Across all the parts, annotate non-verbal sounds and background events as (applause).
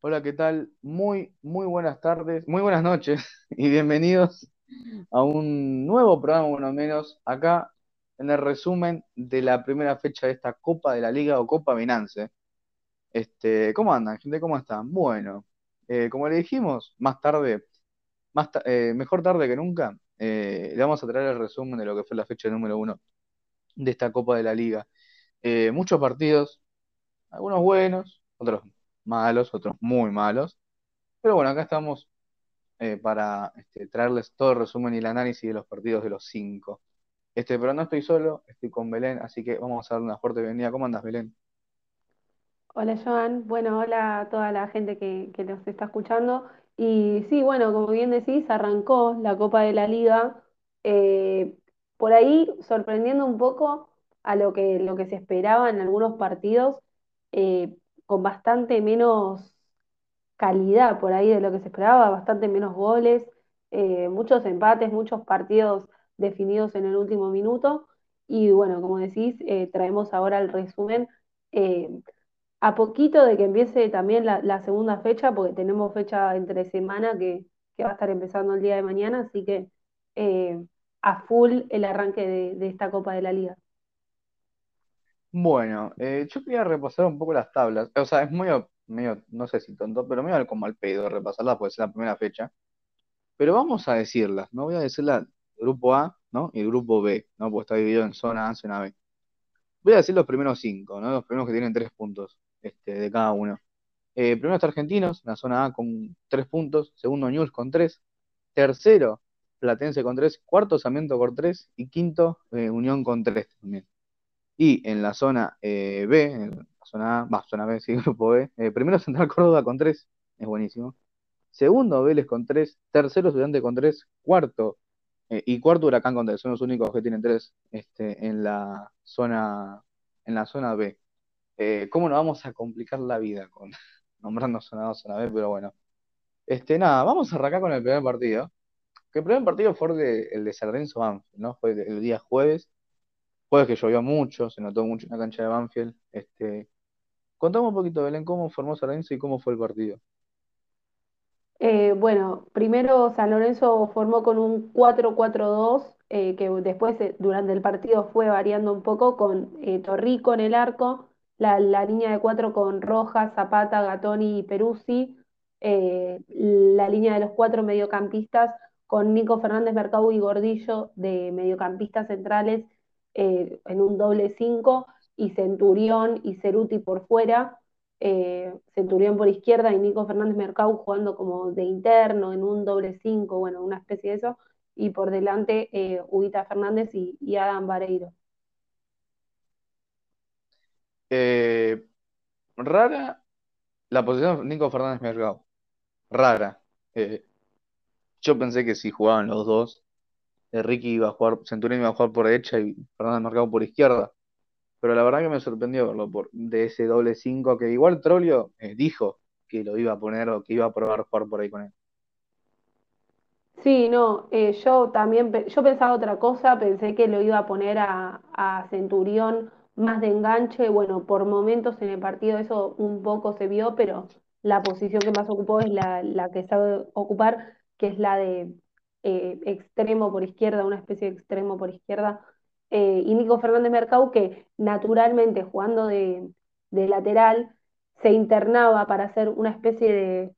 Hola, ¿qué tal? Muy, muy buenas tardes, muy buenas noches (laughs) y bienvenidos a un nuevo programa, uno menos, acá en el resumen de la primera fecha de esta Copa de la Liga o Copa Binance. Este, ¿cómo andan, gente? ¿Cómo están? Bueno, eh, como le dijimos, más tarde, más eh, mejor tarde que nunca, eh, le vamos a traer el resumen de lo que fue la fecha número uno de esta Copa de la Liga. Muchos partidos, algunos buenos, otros malos, otros muy malos. Pero bueno, acá estamos eh, para este, traerles todo el resumen y el análisis de los partidos de los cinco. Este, pero no estoy solo, estoy con Belén, así que vamos a darle una fuerte bienvenida. ¿Cómo andas, Belén? Hola Joan, bueno, hola a toda la gente que, que nos está escuchando. Y sí, bueno, como bien decís, arrancó la Copa de la Liga, eh, por ahí sorprendiendo un poco a lo que, lo que se esperaba en algunos partidos, eh, con bastante menos calidad por ahí de lo que se esperaba, bastante menos goles, eh, muchos empates, muchos partidos definidos en el último minuto. Y bueno, como decís, eh, traemos ahora el resumen. eh, a poquito de que empiece también la, segunda fecha, porque tenemos fecha entre semana que, que va a estar empezando el día de mañana, así que a full el arranque de esta Copa de la Liga. Bueno, eh, yo quería repasar un poco las tablas. O sea, es medio, medio, no sé si tonto, pero medio como al pedo repasarlas, porque es la primera fecha. Pero vamos a decirlas, ¿no? Voy a decir la grupo A, ¿no? Y grupo B, ¿no? Porque está dividido en zona A, zona B. Voy a decir los primeros cinco, ¿no? Los primeros que tienen tres puntos, este, de cada uno. Eh, primero está Argentinos, en la zona A con tres puntos. Segundo, Newell's con tres. Tercero, Platense con tres. Cuarto, Sarmiento con tres. Y quinto, eh, Unión con tres también. Y en la zona eh, B, en la zona A, va, zona B, (laughs) sí, grupo B. eh, primero Central Córdoba con tres. Es buenísimo. Segundo, Vélez con tres. Tercero, Estudiante con tres. Cuarto, eh, y cuarto, Huracán con tres. Son los únicos que tienen tres este, en la zona, en la zona B. ¿cómo nos vamos a complicar la vida con (laughs) nombrando zona A o zona B? Pero bueno. Este, nada, vamos a arrancar con el primer partido. Que el primer partido fue el de, San Lorenzo ¿no? Fue el día jueves. Jueves que llovió mucho, se notó mucho en la cancha de Banfield. Este, contame un poquito, Belén, cómo formó San Lorenzo y cómo fue el partido. Eh, bueno, primero San Lorenzo formó con un 4-4-2, eh, que después eh, durante el partido fue variando un poco con Torrico en el arco, la, línea de cuatro con Rojas, Zapata, Gatoni y Peruzzi, la línea de los cuatro mediocampistas con Nico Fernández Mercado y Gordillo de mediocampistas centrales eh, en un doble 5 y Centurión y Ceruti por fuera eh, Centurión por izquierda y Nico Fernández Mercado jugando como de interno en un doble 5, bueno, una especie de eso, y por delante eh, Fernández y, Adam Vareiro. Eh, rara la posición de Nico Fernández Mercado. Rara. Yo pensé que si jugaban los dos, Ricky iba a jugar, Centurión iba a jugar por derecha y Fernández Mercado por izquierda. Pero la verdad que me sorprendió verlo por, de ese doble 5 que igual Trollio eh, dijo que lo iba a poner o que iba a probar jugar por ahí con él. Sí, no, eh, yo también, yo pensaba otra cosa, pensé que lo iba a poner a, a Centurión más de enganche, bueno, por momentos en el partido eso un poco se vio, pero la posición que más ocupó es la, la que sabe ocupar, que es la de eh, extremo por izquierda, una especie de extremo por izquierda, eh, y Nico Fernández Mercau, que naturalmente jugando de, lateral, se internaba para hacer una especie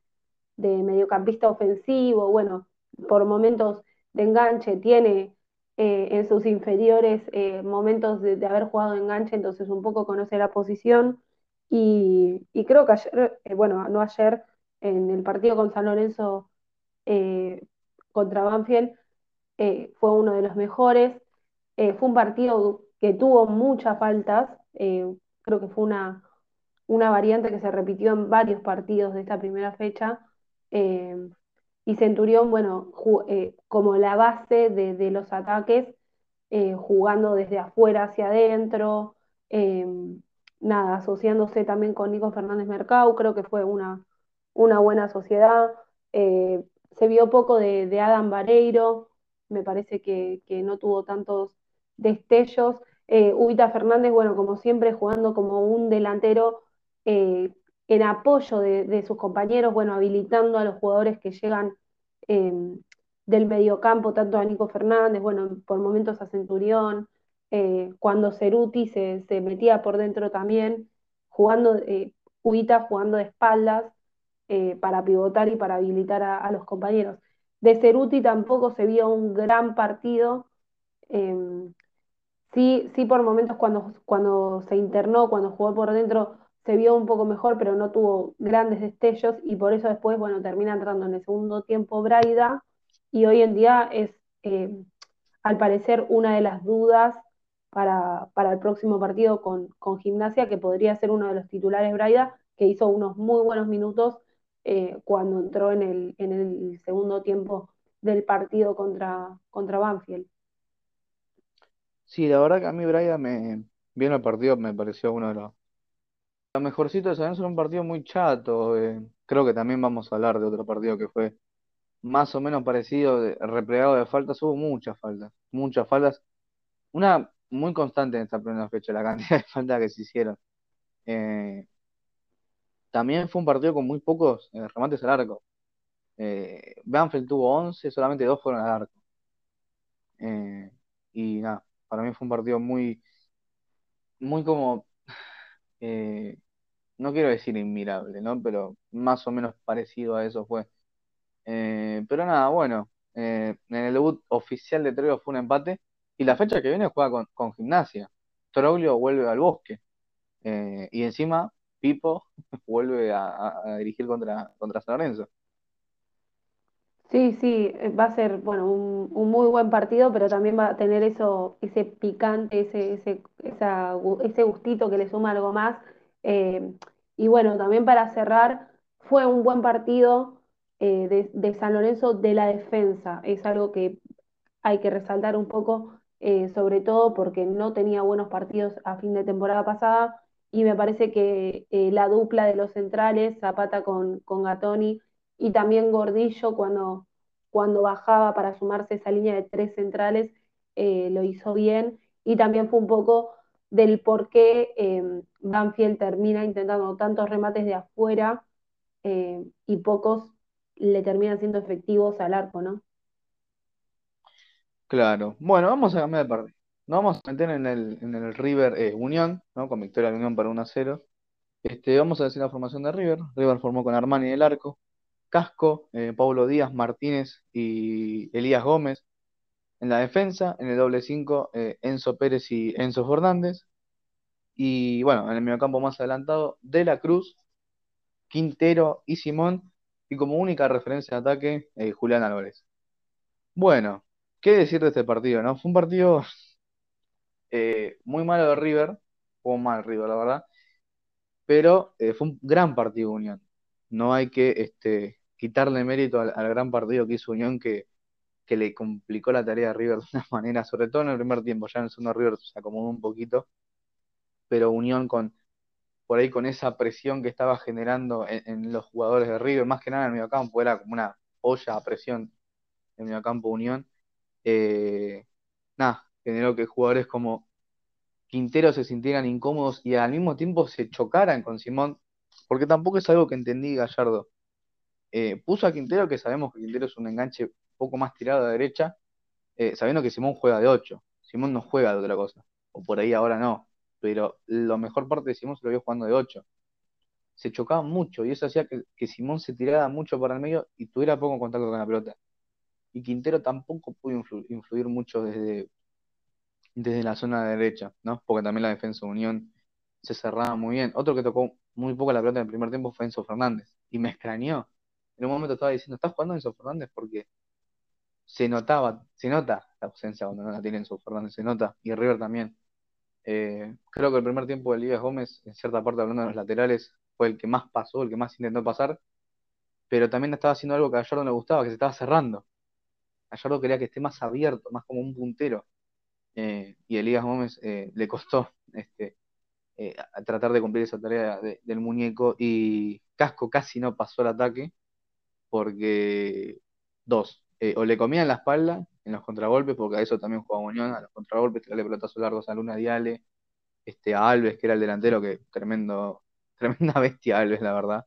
de mediocampista ofensivo, bueno, por momentos de enganche, tiene eh, en sus inferiores momentos de, haber jugado de enganche, entonces un poco conoce la posición. Y, creo que ayer, bueno, no ayer, en el partido con San Lorenzo contra Banfield, eh, fue uno de los mejores. Eh, fue un partido que tuvo muchas faltas, eh, creo que fue una, una variante que se repitió en varios partidos de esta primera fecha. Y Centurión, bueno, como la base de, los ataques, jugando desde afuera hacia adentro, nada, asociándose también con Nico Fernández Mercado, creo que fue una, una buena sociedad. Se vio poco de, Adam Vareiro, me parece que, no tuvo tantos destellos. Eh, Ubita Fernández, bueno, como siempre, jugando como un delantero eh, en apoyo de, sus compañeros, bueno, habilitando a los jugadores que llegan eh, del mediocampo, tanto a Nico Fernández, bueno, por momentos a Centurión, eh, cuando Ceruti se, se, metía por dentro también, jugando, eh, jugando de espaldas eh, para pivotar y para habilitar a, los compañeros. De Ceruti tampoco se vio un gran partido. Em, sí, sí, por momentos cuando, cuando se internó, cuando jugó por dentro, se vio un poco mejor, pero no tuvo grandes destellos y por eso después, bueno, termina entrando en el segundo tiempo Braida y hoy en día es, eh, al parecer, una de las dudas para, para el próximo partido con, con, Gimnasia, que podría ser uno de los titulares Braida, que hizo unos muy buenos minutos eh, cuando entró en el, en el segundo tiempo del partido contra, contra Banfield. Sí, la verdad que a mí Braida me, viendo el partido, me pareció uno de los lo mejorcito de San Lorenzo un partido muy chato. eh, creo que también vamos a hablar de otro partido que fue más o menos parecido, replegado de faltas. Hubo muchas faltas, muchas faltas. Una muy constante en esta primera fecha, la cantidad de (laughs) faltas que se hicieron. Eh, también fue un partido con muy pocos eh, remates al arco. Eh, Banfield tuvo 11, solamente dos fueron al arco. Eh, y nada, para mí fue un partido muy, muy como, (sighs) no quiero decir inmirable, ¿no? Pero más o menos parecido a eso fue. Pero nada, bueno, en el debut oficial de Troglio fue un empate y la fecha que viene juega con, con Gimnasia. Troglio vuelve al bosque y encima Pipo vuelve a, dirigir contra, San Lorenzo. Sí, sí, va a ser, bueno, un, muy buen partido, pero también va a tener eso, ese picante, ese, ese, esa ese gustito que le suma algo más. Eh, y bueno, también para cerrar, fue un buen partido eh, de, de San Lorenzo de la defensa. Es algo que hay que resaltar un poco, eh, sobre todo porque no tenía buenos partidos a fin de temporada pasada y me parece que eh, la dupla de los centrales, Zapata con, con Gatoni y también Gordillo cuando, cuando bajaba para sumarse esa línea de tres centrales, eh, lo hizo bien y también fue un poco del por qué eh, Banfield termina intentando tantos remates de afuera y pocos le terminan siendo efectivos al arco, ¿no? Claro. Bueno, vamos a cambiar de partido. Nos vamos a meter en el, en el River eh, Unión, ¿no? Con victoria de Unión para 1 a 0. Este, vamos a decir la formación de River. River formó con Armani en el arco, Casco, eh, Paulo Díaz, Martínez y Elías Gómez. En la defensa, en el doble 5, Enzo Pérez y Enzo Fernández. Y bueno, en el mediocampo más adelantado, De la Cruz, Quintero y Simón. Y como única referencia de ataque, eh, Julián Álvarez. Bueno, ¿qué decir de este partido, no? Fue un partido eh, muy malo de River, jugó mal River, la verdad, pero eh, fue un gran partido de Unión. No hay que este, quitarle mérito al, gran partido que hizo Unión, que, le complicó la tarea a River de una (laughs) manera, sobre todo en el primer tiempo, ya en el segundo River se acomodó un poquito, pero Unión con, por ahí con esa presión que estaba generando en, en los jugadores de River, más que nada en el mediocampo, era como una olla a presión en el mediocampo Unión, eh, nada, generó que jugadores como Quintero se sintieran incómodos y al mismo tiempo se chocaran con Simón, porque tampoco es algo que entendí Gallardo. Eh, puso a Quintero, que sabemos que Quintero es un enganche poco más tirado a derecha, eh, sabiendo que Simón juega de 8. Simón no juega de otra cosa, o por ahí ahora no, pero la mejor parte de Simón se lo vio jugando de 8. Se chocaban mucho y eso hacía que, Simón se tirara mucho para el medio y tuviera poco contacto con la pelota. Y Quintero tampoco pudo influ- influir mucho desde, desde la zona derecha, ¿no? Porque también la defensa de Unión se cerraba muy bien. Otro que tocó muy poco la pelota en el primer tiempo fue Enzo Fernández. Y me extrañó. En un momento estaba diciendo, ¿estás jugando Enzo Fernández? Porque se notaba, se nota la ausencia cuando no la tiene Enzo Fernández, se nota. Y River también. Eh, creo que el primer tiempo de Elías Gómez, en cierta parte hablando de los laterales, fue el que más pasó, el que más intentó pasar. Pero también estaba haciendo algo que a Gallardo no le gustaba, que se estaba cerrando. Gallardo quería que esté más abierto, más como un puntero. Eh, y Elías Gómez eh, le costó este, eh, a tratar de cumplir esa tarea de- del muñeco y Casco casi no pasó el ataque porque dos, o le comían la espalda en los contragolpes, porque a eso también jugaba Unión, a los contragolpes, tirarle pelotazos largos a Luna Diale, este, a Alves, que era el delantero, que tremendo, (laughs) tremenda bestia Alves, la verdad.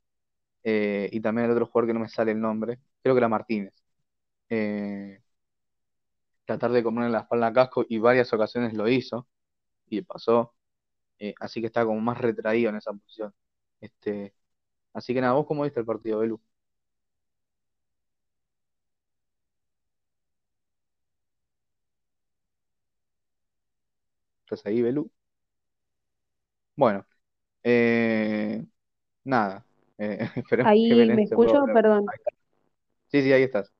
Y también el otro jugador que no me sale el nombre, creo que era Martínez. Tratar de comerle la espalda a Casco y varias ocasiones lo hizo y pasó. Eh, así que está como más retraído en esa posición. Este, así que nada, ¿vos cómo viste el partido, Belu? ¿Estás ahí, Belu? Bueno, eh, nada. Eh, (laughs) esperemos que Ahí me se escucho, perdón. Sí, sí, ahí estás.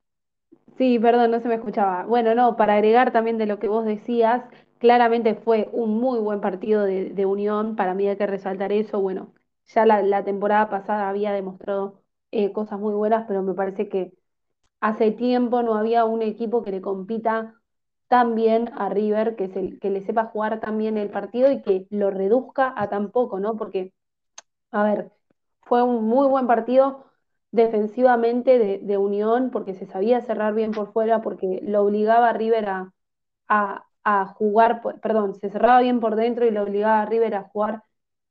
Sí, perdón, no se me escuchaba. Bueno, no, para agregar también de lo que vos decías, claramente fue un muy buen partido de, Unión, para mí hay que resaltar eso. Bueno, ya la, la temporada pasada había demostrado eh, cosas muy buenas, pero me parece que hace tiempo no había un equipo que le compita tan bien a River, que, se, que le sepa jugar tan bien el partido y que lo reduzca a tan poco, ¿no? Porque a ver, fue un muy buen partido defensivamente de, Unión porque se sabía cerrar bien por fuera, porque lo obligaba a River a, a, jugar, por- perdón, se cerraba bien por dentro y lo obligaba a River a jugar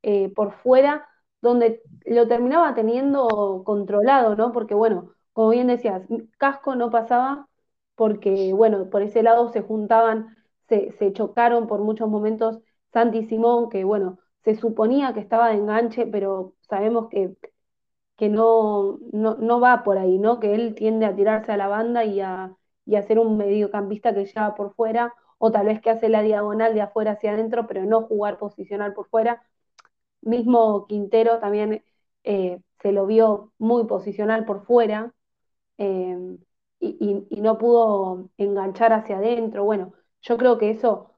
eh, por fuera, donde lo terminaba teniendo controlado, ¿no? Porque bueno, como bien decías, Casco no pasaba porque bueno, por ese lado se juntaban, se, se chocaron por muchos momentos Santi y Simón, que bueno, se suponía que estaba de enganche, pero sabemos que, que no, no, no va por ahí, ¿no? Que él tiende a tirarse a la banda y a, y ser un mediocampista que lleva por fuera, o tal vez que hace la diagonal de afuera hacia adentro, pero no jugar posicional por fuera. Mismo Quintero también eh, se lo vio muy posicional por fuera, eh, y, y- y no pudo enganchar hacia adentro. Bueno, yo creo que eso,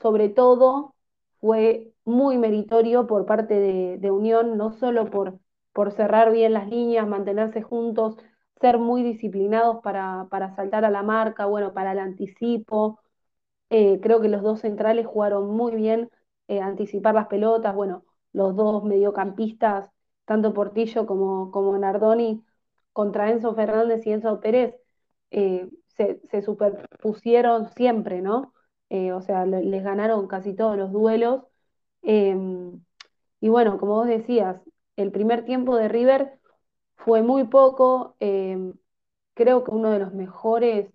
sobre todo, fue muy meritorio por parte de, de Unión, no solo por, por cerrar bien las líneas, mantenerse juntos, ser muy disciplinados para, para saltar a la marca, bueno, para el anticipo. Eh, creo que los dos centrales jugaron muy bien, eh, anticipar las pelotas, bueno, los dos mediocampistas, tanto Portillo como, como Nardoni, contra Enzo Fernández y Enzo Pérez, eh, se, se superpusieron siempre, ¿no? O sea, le- les ganaron casi todos los duelos. Eh, y bueno, como vos decías, el primer tiempo de River fue muy poco, eh, creo que uno de los mejores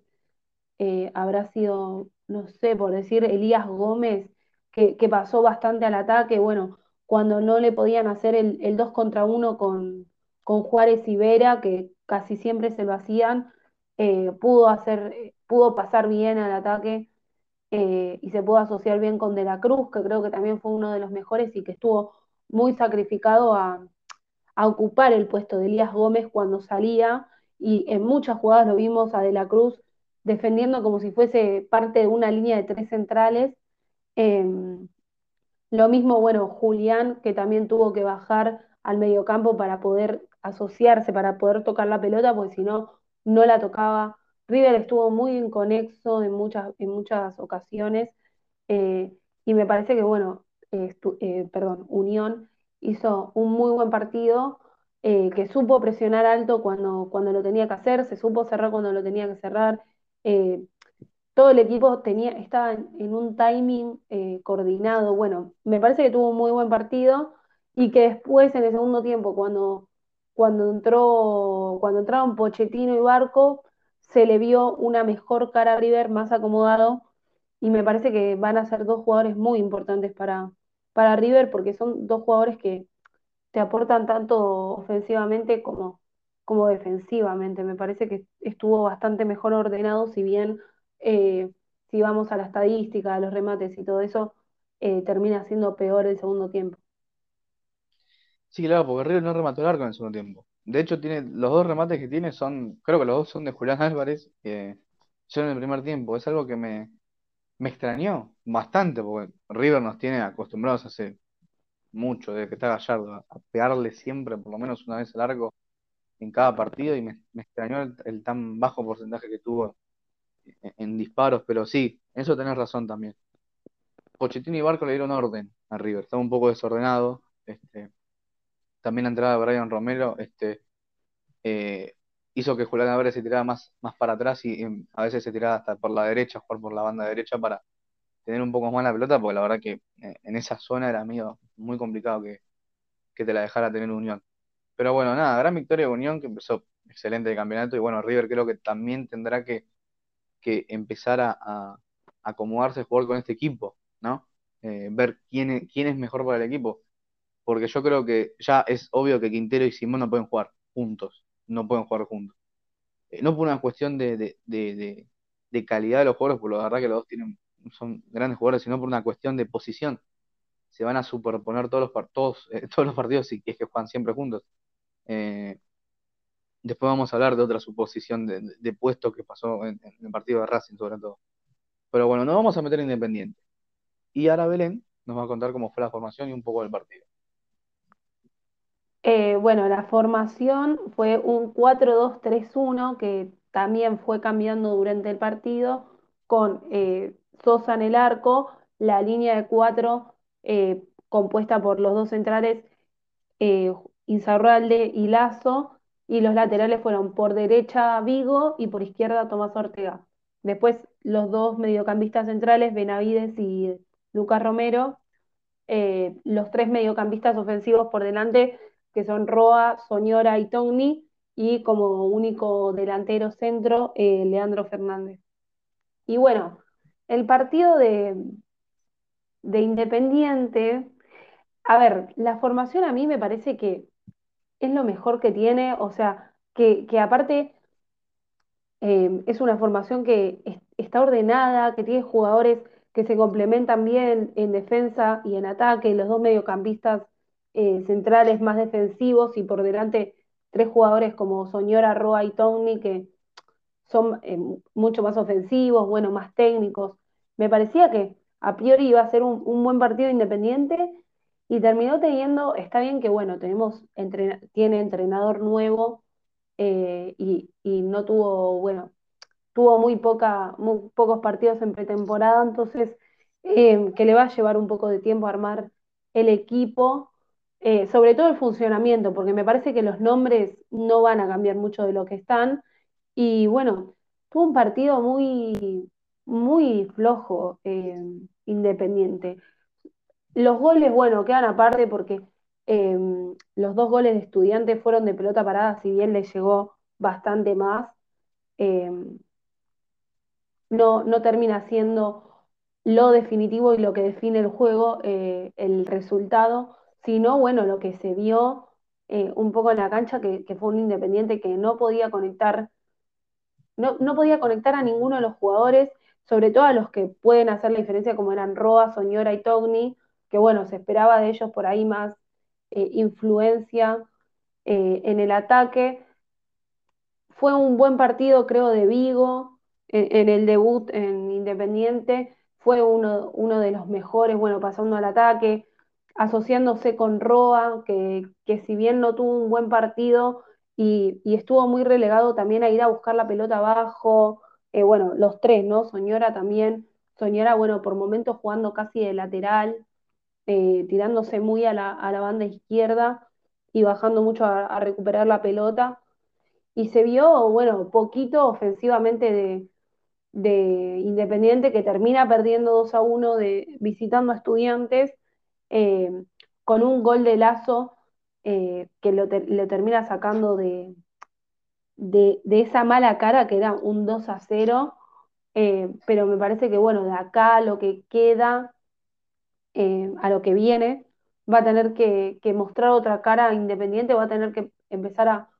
eh, habrá sido, no sé, por decir, Elías Gómez, que, pasó bastante al ataque, bueno, cuando no le podían hacer el, el 2 contra uno con, con Juárez y Vera, que casi siempre se lo hacían, eh, pudo hacer, pudo pasar bien al ataque y se pudo asociar bien con De la Cruz, que creo que también fue uno de los mejores y que estuvo muy sacrificado a, a ocupar el puesto de Elías Gómez cuando salía y en muchas jugadas lo vimos a De la Cruz defendiendo como si fuese parte de una línea de tres centrales. Eh, lo mismo, bueno, Julián, que también tuvo que bajar al mediocampo para poder asociarse, para poder tocar la pelota, porque si no, no la tocaba. River estuvo muy inconexo en muchas, en muchas ocasiones eh, y me parece que, bueno, eh, perdón, Unión hizo un muy buen partido, eh, que supo presionar alto cuando, cuando lo tenía que hacer, se supo cerrar cuando lo tenía que cerrar. eh, todo el equipo tenía, estaba en, un timing eh, coordinado. Bueno, me parece que tuvo un muy buen partido y que después en el segundo tiempo, cuando, cuando entró, cuando entraron Pochettino y Barco, se le vio una mejor cara a River, más acomodado, y me parece que van a ser dos jugadores muy importantes para, para River, porque son dos jugadores que te aportan tanto ofensivamente como, como defensivamente. Me parece que estuvo bastante mejor ordenado, si bien eh, si vamos a la estadística, a los remates y todo eso, eh, termina siendo peor el segundo tiempo. Sí, claro, porque River no remató el arco en el segundo tiempo. De hecho, tiene, los dos remates que tiene son, creo que los dos son de Julián Álvarez, que son en el primer tiempo. Es algo que me, me extrañó bastante, porque River nos tiene acostumbrados hace mucho, desde que está Gallardo, a pegarle siempre por lo menos una vez al arco en cada partido y me, extrañó el, el tan bajo porcentaje que tuvo en, disparos, pero sí, eso tenés razón también. Pochettino y Barco le dieron orden a River, estaba un poco desordenado. Este, también la entrada de Brian Romero este, eh, hizo que Julián Álvarez se tirara más, más para atrás y, y a veces se tiraba hasta por la derecha, por la banda derecha para tener un poco más la pelota, porque la verdad que eh, en esa zona era medio muy complicado que, que te la dejara tener Unión. Pero bueno, nada, gran victoria de Unión que empezó excelente el campeonato y bueno, River creo que también tendrá que, que empezar a, a acomodarse a jugar con este equipo, ¿no? Eh, ver quién es, quién es mejor para el equipo. Porque yo creo que ya es obvio que Quintero y Simón no pueden jugar juntos, no pueden jugar juntos. Eh, no por una cuestión de, de, de, calidad de los jugadores, porque la verdad que los dos tienen, son grandes jugadores, sino por una cuestión de posición. Se van a superponer todos los, todos, eh, (laughs) todos los partidos si es que juegan siempre juntos. Eh, después vamos a hablar de otra suposición de, de puesto que pasó en, el partido de Racing, sobre todo. Pero bueno, nos vamos a meter Independiente. Y ahora Belén nos va a contar cómo fue la formación y un poco del partido. Eh, bueno, la formación fue un 4-2-3-1 que también fue cambiando durante el partido con Sosa en el arco, la línea de cuatro eh, compuesta por los dos centrales eh, Insaurralde y Lazo, y los laterales fueron por derecha Vigo y por izquierda Tomás Ortega. Después los dos mediocampistas centrales, Benavides y Lucas Romero, eh, los tres mediocampistas ofensivos por delante, que son Roa, Soñora y Togni, y como único delantero centro, eh, Leandro Fernández. Y bueno, el partido de, de Independiente, a ver, la formación a mí me parece que es lo mejor que tiene, o sea, que, aparte eh, es una formación que es, está ordenada, que tiene jugadores que se complementan bien en defensa y en ataque, los dos mediocampistas eh, centrales más defensivos y por delante tres jugadores como Soñora, Roa y Tony que son eh, mucho más ofensivos, bueno, más técnicos. Me parecía que a priori iba a ser un, un buen partido independiente y terminó teniendo, está bien que bueno, tenemos tiene entrenador nuevo eh, y, y, no tuvo, bueno, tuvo muy, poca, muy pocos partidos en pretemporada, entonces eh, que le va a llevar un poco de tiempo a armar el equipo, sobre todo el funcionamiento, porque me parece que los nombres no van a cambiar mucho de lo que están. Y bueno, tuvo un partido muy, muy flojo, eh, independiente. Los goles, bueno, quedan aparte porque eh, los dos goles de estudiantes fueron de pelota parada, si bien le llegó bastante más. Eh, no, no termina siendo lo definitivo y lo que define el juego, el resultado, sino, bueno, lo que se vio un poco en la cancha, que, fue un independiente que no podía conectar, no, no, podía conectar a ninguno de los jugadores, sobre todo a los que pueden hacer la diferencia, como eran Roa, Soñora y Togni, que bueno, se esperaba de ellos por ahí más eh, influencia eh, en el ataque. Fue un buen partido, creo, de Vigo en, en el debut en Independiente. Fue uno, uno, de los mejores, bueno, pasando al ataque, asociándose con Roa, que, que si bien no tuvo un buen partido y, estuvo muy relegado también a ir a buscar la pelota abajo, eh, bueno, los tres, ¿no? Soñora también, Soñora, bueno, por momentos jugando casi de lateral, eh, tirándose muy a la, a la, banda izquierda y bajando mucho a, a, recuperar la pelota. Y se vio, bueno, poquito ofensivamente de, de Independiente que termina perdiendo 2 a 1 de, visitando a estudiantes eh, con un gol de lazo eh, que lo, ter, lo, termina sacando de, de, esa mala cara que era un 2 a 0. Eh, pero me parece que, bueno, de acá lo que queda eh, a lo que viene, va a tener que, que, mostrar otra cara independiente, va a tener que empezar a,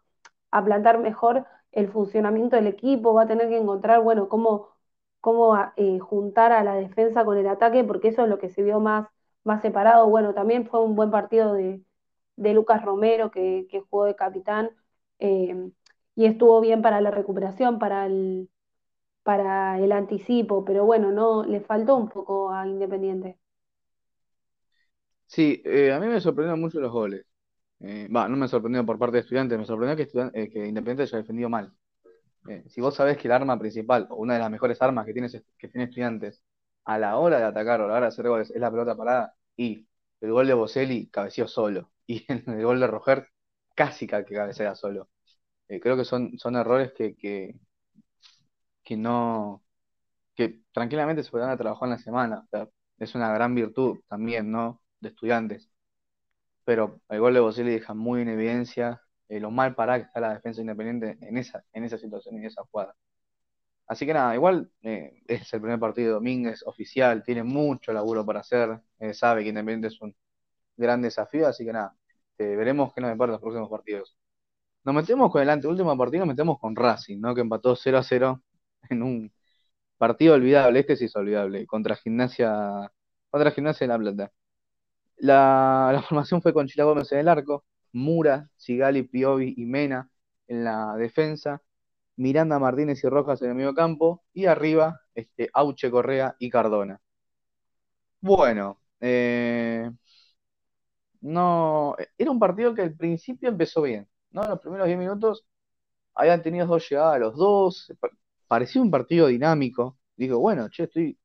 a, plantar mejor el funcionamiento del equipo, va a tener que encontrar, bueno, cómo, cómo juntar a la defensa con el ataque, porque eso es lo que se vio más, más separado. Bueno, también fue un buen partido de, de Lucas Romero, que, que, jugó de capitán, eh, y estuvo bien para la recuperación, para el, para el anticipo, pero bueno, no le faltó un poco a Independiente. Sí, eh, a mí me sorprendieron mucho los goles. Eh, va, no me sorprendió por parte de estudiantes, me sorprendió que, Independiente haya defendido mal. Si vos sabés que el arma principal, o una de las mejores armas que, tiene, que tiene estudiantes a la hora de atacar o a la hora de hacer goles es la pelota parada, y el gol de Boselli cabeció solo, y el gol de Roger casi que cabecea solo. creo que son, son errores que, que, que no, que tranquilamente se podrán trabajar en la semana. Es una gran virtud también, ¿no? de estudiantes. pero el gol de Boselli deja muy en evidencia eh, lo mal parada que está la defensa independiente en esa, en esa situación y en esa jugada. Así que nada, igual eh, es el primer partido de Domínguez oficial, tiene mucho laburo para hacer, eh, sabe que Independiente es un gran desafío, así que nada, eh, veremos qué nos depara los próximos partidos. Nos metemos con el anteúltimo partido, nos metemos con Racing, ¿no? Que empató 0 a 0 en un partido olvidable, este sí es olvidable, contra Gimnasia, contra Gimnasia de La Plata. La, la formación fue con Chila Gómez en el arco, Mura, Sigali, Piovi y Mena en la defensa, Miranda, Martínez y Rojas en el medio campo, y arriba, este, Auche, Correa y Cardona. Bueno, eh, no, era un partido que al principio empezó bien, ¿no? Los primeros 10 minutos habían tenido dos llegadas a los dos, pa- parecía un partido dinámico. Digo, bueno, che, estoy,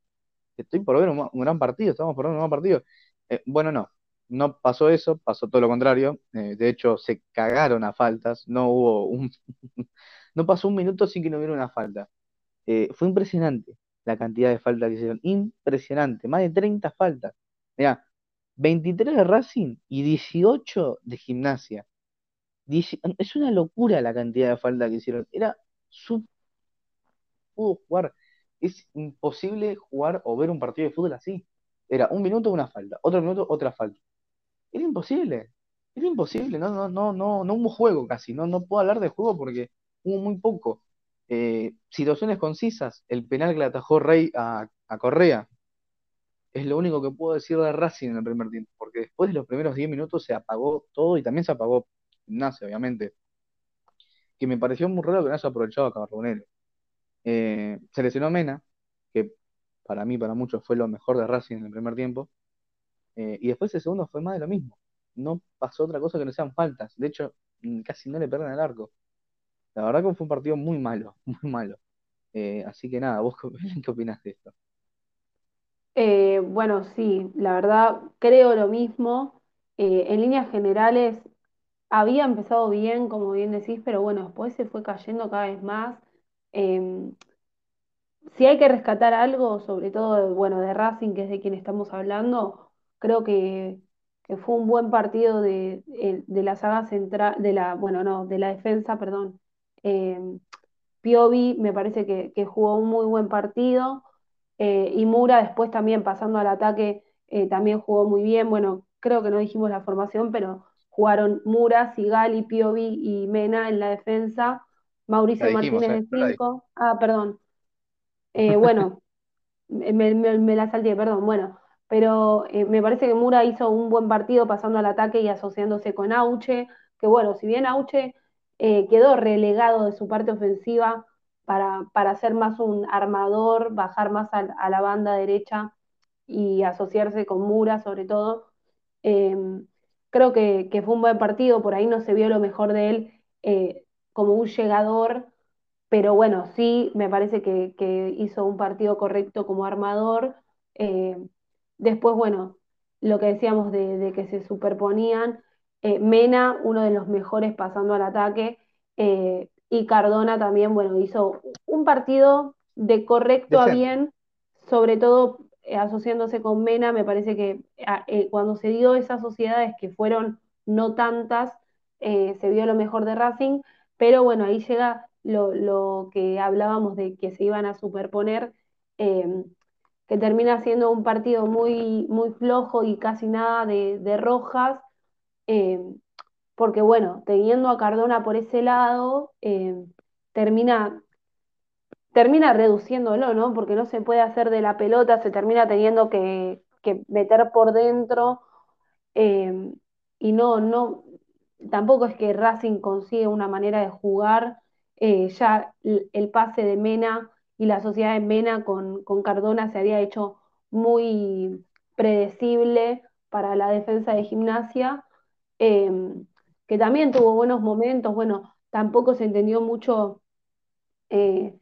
estoy por ver un, un gran partido, estamos por ver un gran partido. Eh, bueno, no, no pasó eso, pasó todo lo contrario. Eh, de hecho, se cagaron a faltas, no hubo un, (laughs) no pasó un minuto sin que no hubiera una falta. Eh, fue impresionante la cantidad de faltas que hicieron, impresionante, más de 30 faltas. Mirá, 23 de Racing y 18 de Gimnasia. Es una locura la cantidad de faltas que hicieron. Era su pudo jugar. Es imposible jugar o ver un partido de fútbol así. Era un minuto una falta, otro minuto otra falta. Era imposible. Era imposible. No, no, no, no, no hubo juego casi. No, no puedo hablar de juego porque hubo muy poco. Eh, situaciones concisas. El penal que le atajó Rey a, a Correa. Es lo único que puedo decir de Racing en el primer tiempo. Porque después de los primeros 10 minutos se apagó todo y también se apagó Gimnasia, obviamente. Que me pareció muy raro que no haya aprovechado a Carbonero. Eh, se lesionó Mena, que para mí, para muchos, fue lo mejor de Racing en el primer tiempo. Eh, y después el segundo fue más de lo mismo. No pasó otra cosa que no sean faltas. De hecho, mm, casi no le pierden el arco. La verdad que fue un partido muy malo, (laughs) muy malo. Eh, así que nada, ¿vos (laughs) qué, qué opinás de esto? Eh, bueno, sí, la verdad creo lo mismo. Eh, en líneas generales había empezado bien, como bien decís, pero bueno, después se fue cayendo cada vez más. Em, si hay que rescatar algo, sobre todo, bueno, de Racing, que es de quien estamos hablando, creo que, fue un buen partido de, de la saga central, de la, bueno, no, de la defensa, perdón. Em, Piovi me parece que jugó un muy buen partido. Eh, y Mura después también pasando al ataque eh, también jugó muy bien. Bueno, creo que no dijimos la formación, pero jugaron Mura, Sigali, Piovi y Mena en la defensa. Mauricio dijimos, Martínez ¿eh? de No la dijimos. 5. Ah, perdón. Bueno, (laughs) me, me- me la salté, perdón. Bueno, pero me parece que Mura hizo un buen partido pasando al ataque y asociándose con Auche, que bueno, si bien Auche quedó relegado de su parte ofensiva para, para ser más un armador, bajar más a, la banda derecha y asociarse con Mura sobre todo, eh, creo que, fue un buen partido, por ahí no se vio lo mejor de él eh, como un llegador pero bueno, sí, me parece que, hizo un partido correcto como armador. Eh, después, bueno, lo que decíamos de, que se superponían, eh, Mena, uno de los mejores pasando al ataque, y Cardona también, bueno, hizo un partido de correcto a bien, sobre todo eh, asociándose con Mena, me parece que a- eh, cuando se dio esas sociedades que fueron no tantas, eh, se vio lo mejor de Racing pero bueno, ahí llega lo, lo que hablábamos de que se iban a superponer, eh, que termina siendo un partido muy, muy flojo y casi nada de, de rojas, eh, porque bueno, teniendo a Cardona por ese lado, eh, termina, termina reduciéndolo, ¿no? Porque no se puede hacer de la pelota, se termina teniendo que, que meter por dentro eh, y no, no, tampoco es que Racing consigue una manera de jugar, eh, ya el, pase de Mena y la sociedad de Mena con, con Cardona se había hecho muy predecible para la defensa de gimnasia, que también tuvo buenos momentos, bueno, tampoco se entendió mucho eh,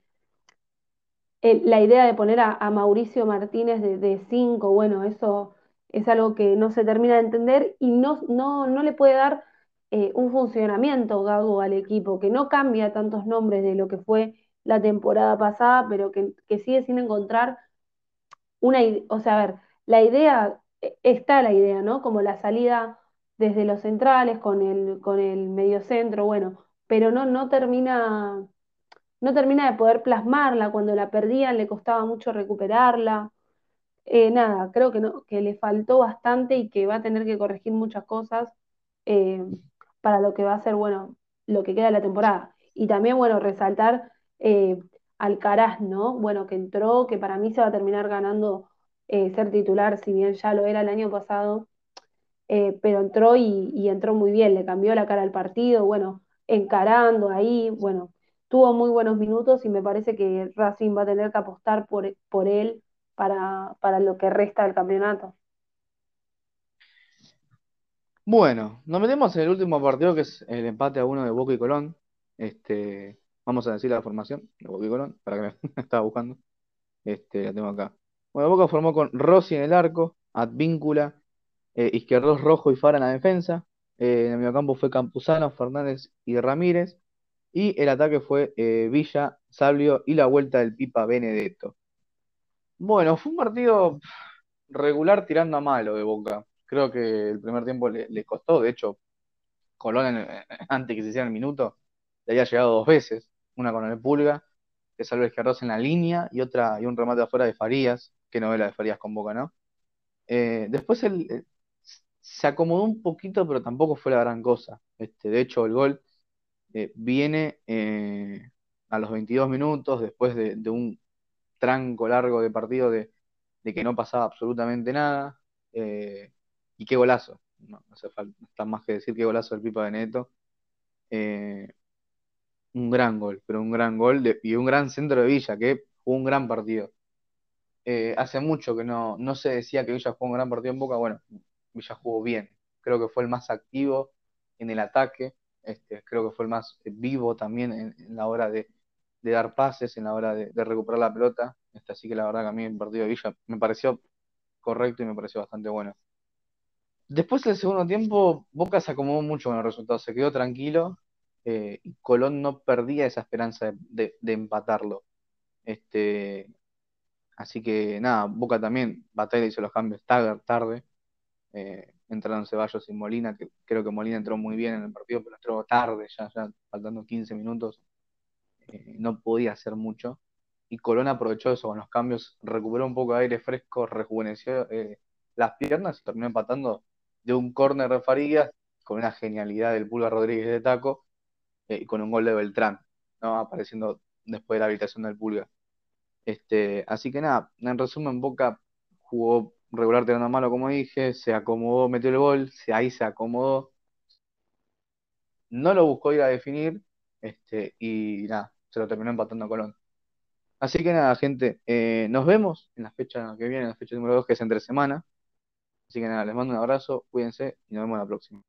el- la idea de poner a, a Mauricio Martínez de, de cinco, bueno, eso es algo que no se termina de entender y no, no, no le puede dar eh, un funcionamiento Gago al equipo, que no cambia tantos nombres de lo que fue la temporada pasada, pero que, que sigue sin encontrar una idea, o sea, a ver, la idea, eh, está la idea, ¿no? Como la salida desde los centrales con el, con el mediocentro, bueno, pero no, no termina, no termina de poder plasmarla, cuando la perdían le costaba mucho recuperarla. Eh, nada, creo que, no, que le faltó bastante y que va a tener que corregir muchas cosas eh, para lo que va a ser, bueno, lo que queda de la temporada. Y también, bueno, resaltar eh, Alcaraz, ¿no? Bueno, que entró, que para mí se va a terminar ganando eh, ser titular, si bien ya lo era el año pasado, eh, pero entró y, entró muy bien, le cambió la cara al partido, bueno, encarando ahí, bueno, tuvo muy buenos minutos y me parece que Racing va a tener que apostar por, por él para, para lo que resta del campeonato. Bueno, nos metemos en el último partido que es el empate a uno de Boca y Colón. Este, vamos a decir la formación de Boca y Colón, para que me, (laughs) me estaba buscando. Este, la tengo acá. Bueno, Boca formó con Rossi en el arco, Advíncula, eh, Izquierdos Rojo y Fara en la defensa. Eh, en el mediocampo fue Campuzano, Fernández y Ramírez. Y el ataque fue eh, Villa, Salvio y la vuelta del Pipa Benedetto. Bueno, fue un partido regular tirando a malo de Boca. Creo que el primer tiempo le, costó. De hecho, Colón, antes que se hiciera el minuto, le había llegado dos veces. Una con el Pulga, que salvó Izquierdos en la línea, y otra, y un remate afuera de Farías, que novela de Farías con Boca, ¿no? Eh, después eh, se acomodó un poquito, pero tampoco fue la gran cosa. Este, de hecho, el gol eh, viene eh, a los 22 minutos, después de, un tranco largo de partido de, de que no pasaba absolutamente nada. Eh, y qué golazo. No, hace falta más que decir qué golazo del Pipa Benedetto. Un gran gol, pero un gran gol y un gran centro de Villa, que jugó un gran partido. Hace mucho que no, no se decía que Villa jugó un gran partido en Boca. Bueno, Villa jugó bien. Creo que fue el más activo en el ataque. Este, creo que fue el más vivo también en, la hora de, dar pases, en la hora de, recuperar la pelota. Este, así que la verdad que a mí el partido de Villa me pareció correcto y me pareció bastante bueno. Después del segundo tiempo, Boca se acomodó mucho con el resultado, se quedó tranquilo eh, y Colón no perdía esa esperanza de, de- de empatarlo. Este, así que nada, Boca también, Batalla hizo los cambios tarde, tarde. Eh, entraron Ceballos y Molina, que creo que Molina entró muy bien en el partido, pero entró tarde, ya, faltando 15 minutos, eh, no podía hacer mucho. Y Colón aprovechó eso con los cambios, recuperó un poco de aire fresco, rejuveneció eh, las piernas y terminó empatando de un córner de Farías con una genialidad del Pulga Rodríguez de taco y con un gol de Beltrán, ¿no? Apareciendo después de la habilitación del Pulga. Este, así que nada, en resumen, Boca jugó regular tirando a malo, como dije, se acomodó, metió el gol, ahí se acomodó, no lo buscó ir a definir, este, y nada, se lo terminó empatando a Colón. Así que nada, gente, eh, nos vemos en la fecha que viene, en la fecha número 2, que es entre semana. Así que nada, les mando un abrazo, cuídense y nos vemos la próxima.